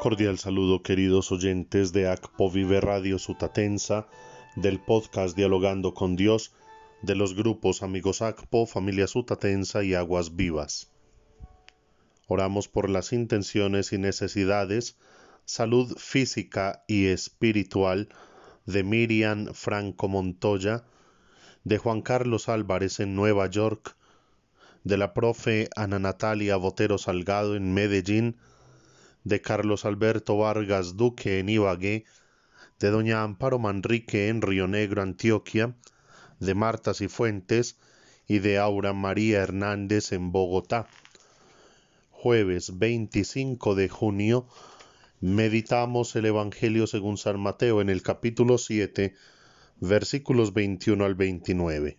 Cordial saludo queridos oyentes de ACPO Vive Radio Sutatensa, del podcast Dialogando con Dios, de los grupos Amigos ACPO, Familia Sutatensa y Aguas Vivas. Oramos por las intenciones y necesidades, salud física y espiritual de Miriam Franco Montoya, de Juan Carlos Álvarez en Nueva York, de la profe Ana Natalia Botero Salgado en Medellín, de Carlos Alberto Vargas Duque en Ibagué, de doña Amparo Manrique en Río Negro, Antioquia, de Marta Cifuentes y de Aura María Hernández en Bogotá. Jueves 25 de junio meditamos el Evangelio según San Mateo en el capítulo 7, versículos 21 al 29.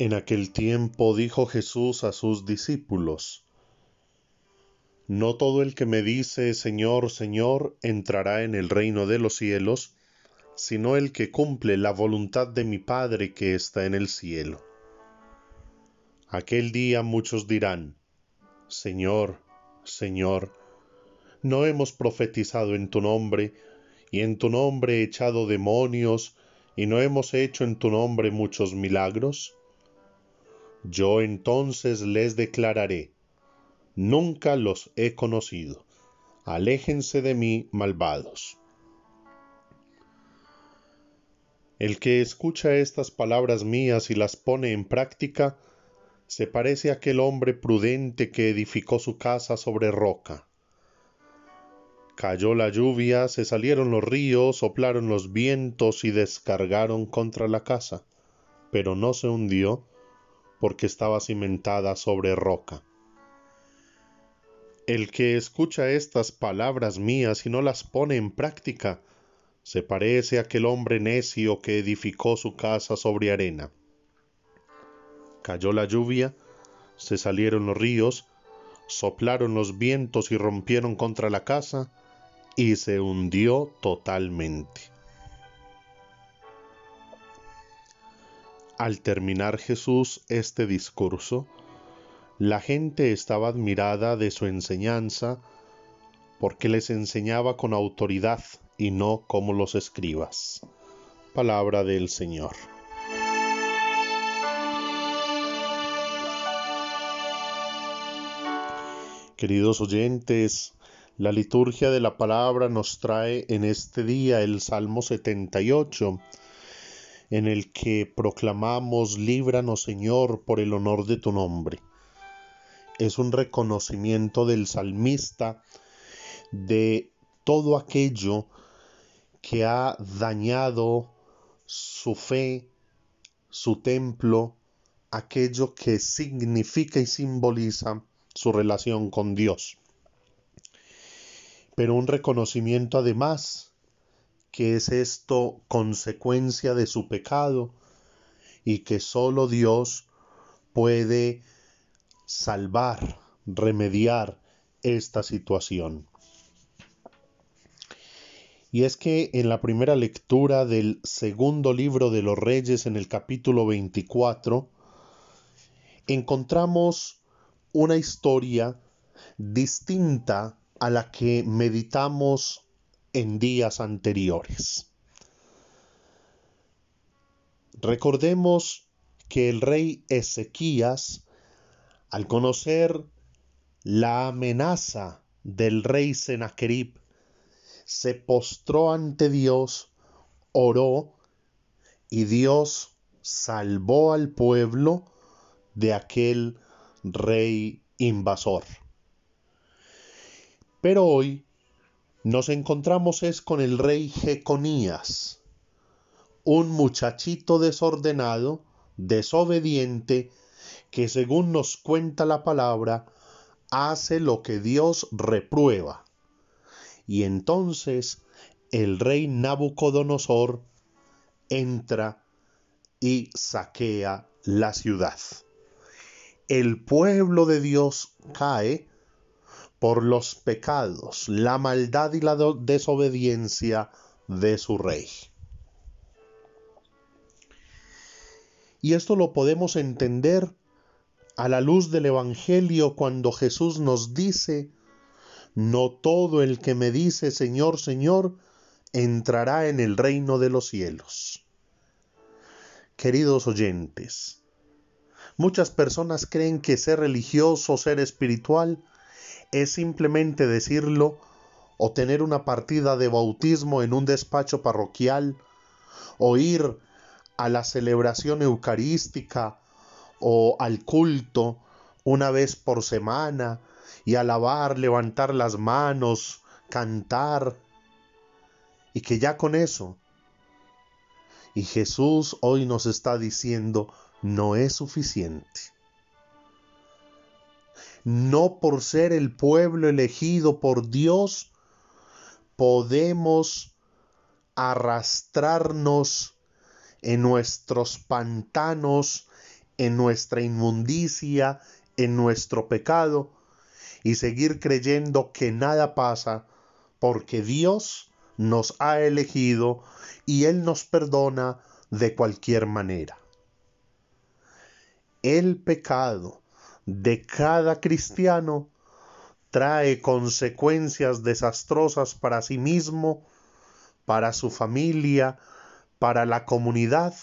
En aquel tiempo dijo Jesús a sus discípulos, No todo el que me dice Señor, Señor, entrará en el reino de los cielos, sino el que cumple la voluntad de mi Padre que está en el cielo. Aquel día muchos dirán, Señor, Señor, ¿no hemos profetizado en tu nombre, y en tu nombre echado demonios, y no hemos hecho en tu nombre muchos milagros? Yo entonces les declararé, nunca los he conocido, aléjense de mí, malvados. El que escucha estas palabras mías y las pone en práctica, se parece a aquel hombre prudente que edificó su casa sobre roca. Cayó la lluvia, se salieron los ríos, soplaron los vientos y descargaron contra la casa, pero no se hundió, porque estaba cimentada sobre roca. El que escucha estas palabras mías y no las pone en práctica, se parece a aquel hombre necio que edificó su casa sobre arena. Cayó la lluvia, se salieron los ríos, soplaron los vientos y rompieron contra la casa, y se hundió totalmente. Al terminar Jesús este discurso, la gente estaba admirada de su enseñanza porque les enseñaba con autoridad y no como los escribas. Palabra del Señor. Queridos oyentes, la liturgia de la palabra nos trae en este día el Salmo 78 en el que proclamamos, líbranos Señor por el honor de tu nombre. Es un reconocimiento del salmista de todo aquello que ha dañado su fe, su templo, aquello que significa y simboliza su relación con Dios. Pero un reconocimiento además que es esto consecuencia de su pecado y que solo Dios puede salvar, remediar esta situación. Y es que en la primera lectura del segundo libro de los Reyes, en el capítulo 24, encontramos una historia distinta a la que meditamos en días anteriores. Recordemos que el rey Ezequías, al conocer la amenaza del rey Sennacherib, se postró ante Dios, oró y Dios salvó al pueblo de aquel rey invasor. Pero hoy nos encontramos es con el rey Jeconías, un muchachito desordenado, desobediente, que según nos cuenta la palabra, hace lo que Dios reprueba. Y entonces el rey Nabucodonosor entra y saquea la ciudad. El pueblo de Dios cae por los pecados, la maldad y la desobediencia de su rey. Y esto lo podemos entender a la luz del Evangelio cuando Jesús nos dice, no todo el que me dice Señor, Señor, entrará en el reino de los cielos. Queridos oyentes, muchas personas creen que ser religioso, ser espiritual, es simplemente decirlo o tener una partida de bautismo en un despacho parroquial, o ir a la celebración eucarística o al culto una vez por semana y alabar, levantar las manos, cantar, y que ya con eso. Y Jesús hoy nos está diciendo, no es suficiente. No por ser el pueblo elegido por Dios, podemos arrastrarnos en nuestros pantanos, en nuestra inmundicia, en nuestro pecado, y seguir creyendo que nada pasa porque Dios nos ha elegido y Él nos perdona de cualquier manera. El pecado de cada cristiano trae consecuencias desastrosas para sí mismo, para su familia, para la comunidad,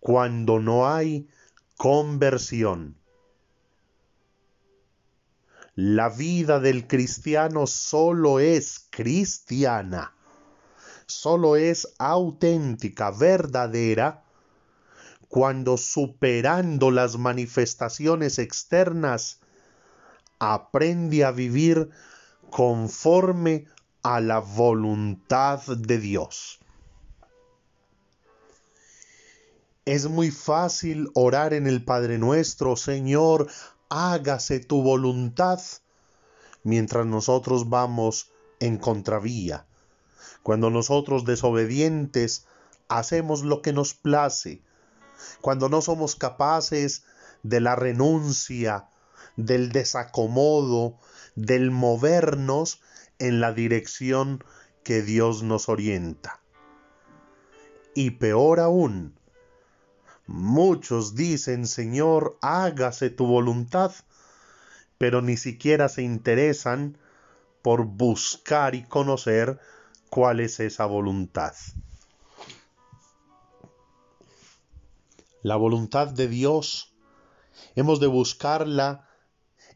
cuando no hay conversión. La vida del cristiano solo es cristiana, solo es auténtica, verdadera, cuando superando las manifestaciones externas, aprende a vivir conforme a la voluntad de Dios. Es muy fácil orar en el Padre nuestro, Señor, hágase tu voluntad, mientras nosotros vamos en contravía. Cuando nosotros desobedientes hacemos lo que nos place, cuando no somos capaces de la renuncia, del desacomodo, del movernos en la dirección que Dios nos orienta. Y peor aún, muchos dicen, Señor, hágase tu voluntad, pero ni siquiera se interesan por buscar y conocer cuál es esa voluntad. La voluntad de Dios hemos de buscarla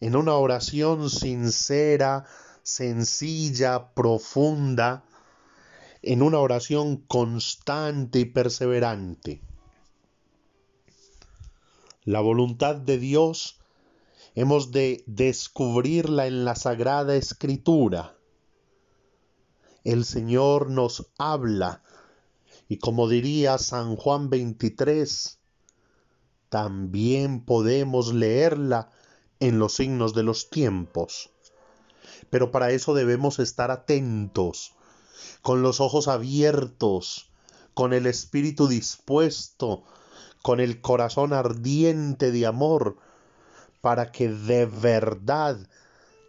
en una oración sincera, sencilla, profunda, en una oración constante y perseverante. La voluntad de Dios hemos de descubrirla en la Sagrada Escritura. El Señor nos habla y como diría San Juan 23, también podemos leerla en los signos de los tiempos. Pero para eso debemos estar atentos, con los ojos abiertos, con el espíritu dispuesto, con el corazón ardiente de amor, para que de verdad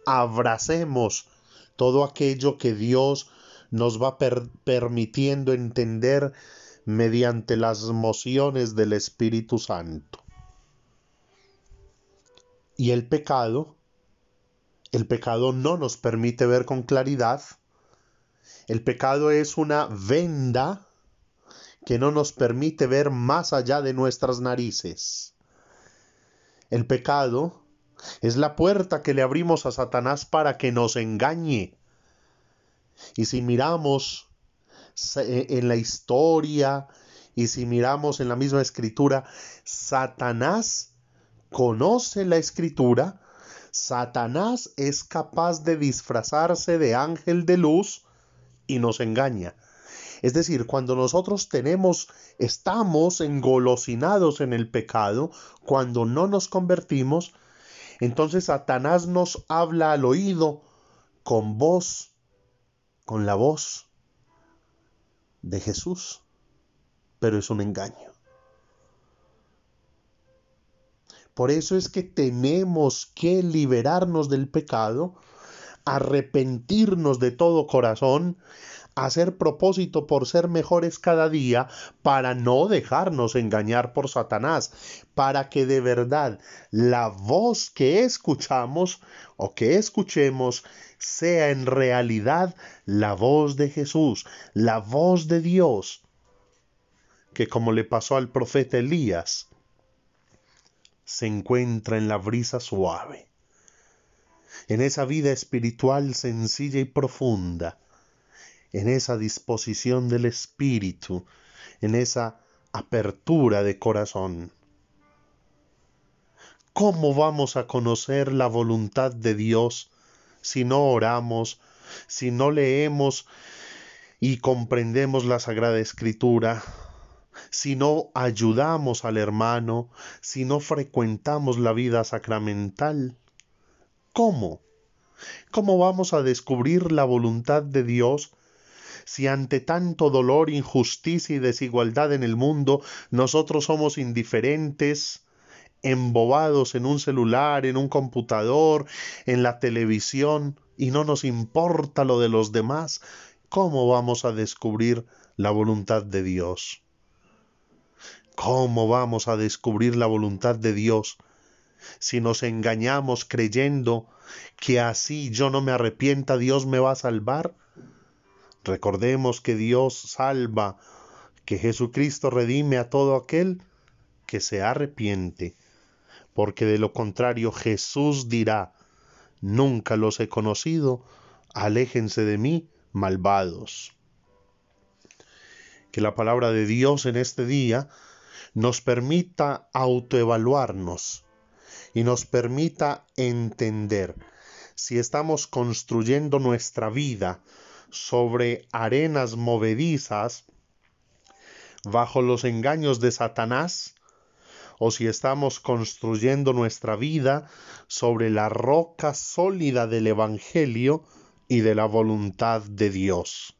abracemos todo aquello que Dios nos va permitiendo entender mediante las mociones del Espíritu Santo. Y el pecado, el pecado no nos permite ver con claridad. El pecado es una venda que no nos permite ver más allá de nuestras narices. El pecado es la puerta que le abrimos a Satanás para que nos engañe. Y si miramos en la historia y si miramos en la misma escritura, Satanás conoce la escritura, Satanás es capaz de disfrazarse de ángel de luz y nos engaña. Es decir, cuando nosotros tenemos, estamos engolosinados en el pecado, cuando no nos convertimos, entonces Satanás nos habla al oído con voz, con la voz de Jesús, pero es un engaño. Por eso es que tenemos que liberarnos del pecado, arrepentirnos de todo corazón, hacer propósito por ser mejores cada día para no dejarnos engañar por Satanás, para que de verdad la voz que escuchamos o que escuchemos sea en realidad la voz de Jesús, la voz de Dios, que como le pasó al profeta Elías, se encuentra en la brisa suave, en esa vida espiritual sencilla y profunda, en esa disposición del espíritu, en esa apertura de corazón. ¿Cómo vamos a conocer la voluntad de Dios si no oramos, si no leemos y comprendemos la Sagrada Escritura, si no ayudamos al hermano, si no frecuentamos la vida sacramental? ¿Cómo? ¿Cómo vamos a descubrir la voluntad de Dios si ante tanto dolor, injusticia y desigualdad en el mundo nosotros somos indiferentes, embobados en un celular, en un computador, en la televisión, y no nos importa lo de los demás, ¿cómo vamos a descubrir la voluntad de Dios? ¿Cómo vamos a descubrir la voluntad de Dios si nos engañamos creyendo que así yo no me arrepienta, Dios me va a salvar? Recordemos que Dios salva, que Jesucristo redime a todo aquel que se arrepiente, porque de lo contrario Jesús dirá, nunca los he conocido, aléjense de mí, malvados. Que la palabra de Dios en este día nos permita autoevaluarnos y nos permita entender si estamos construyendo nuestra vida sobre arenas movedizas bajo los engaños de Satanás, o si estamos construyendo nuestra vida sobre la roca sólida del Evangelio y de la voluntad de Dios.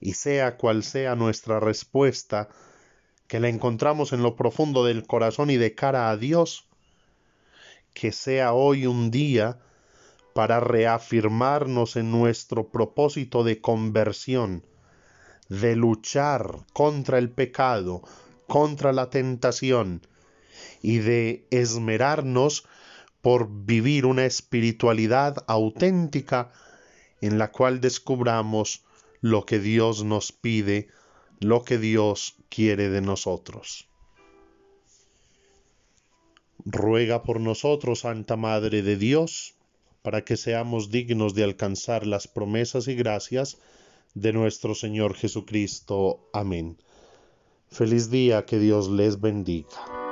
Y sea cual sea nuestra respuesta, que la encontramos en lo profundo del corazón y de cara a Dios, que sea hoy un día para reafirmarnos en nuestro propósito de conversión, de luchar contra el pecado, contra la tentación y de esmerarnos por vivir una espiritualidad auténtica en la cual descubramos lo que Dios nos pide, lo que Dios quiere de nosotros. Ruega por nosotros, Santa Madre de Dios, para que seamos dignos de alcanzar las promesas y gracias de nuestro Señor Jesucristo. Amén. Feliz día, que Dios les bendiga.